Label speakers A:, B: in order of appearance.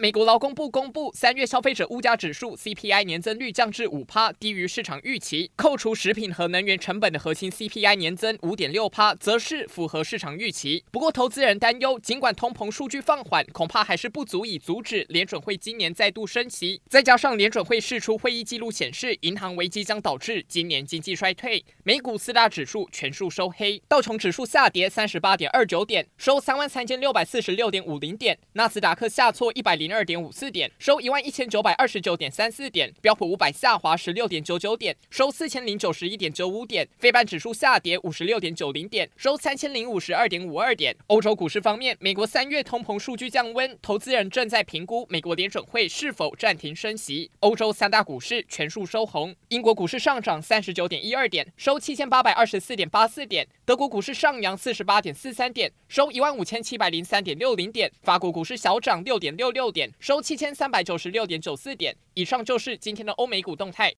A: 美国劳工部公布三月消费者物价指数 CPI 年增率降至五趴，低于市场预期。扣除食品和能源成本的核心 CPI 年增五点六趴，则是符合市场预期。不过，投资人担忧，尽管通膨数据放缓，恐怕还是不足以阻止联准会今年再度升息。再加上联准会释出会议记录显示，银行危机将导致今年经济衰退。美股四大指数全数收黑，道琼指数下跌三十八点二九点，收三万三千六百四十六点五零点；纳斯达克下挫一百零二点五四点，收一万一千九百二十九点三四点；标普五百下滑十六点九九点，收四千零九十一点九五点；非半指数下跌五十六点九零点，收三千零五十二点五二点。欧洲股市方面，美国三月通膨数据降温，投资人正在评估美国联准会是否暂停升息。欧洲三大股市全数收红，英国股市上涨三十九点一二点，收七千八百二十四点八四点；德国股市上扬四十八点四三点，收一万五千七百零三点六零点；法国股市小涨六点六六点点，收七千三百九十六点九四点。以上就是今天的欧美股动态。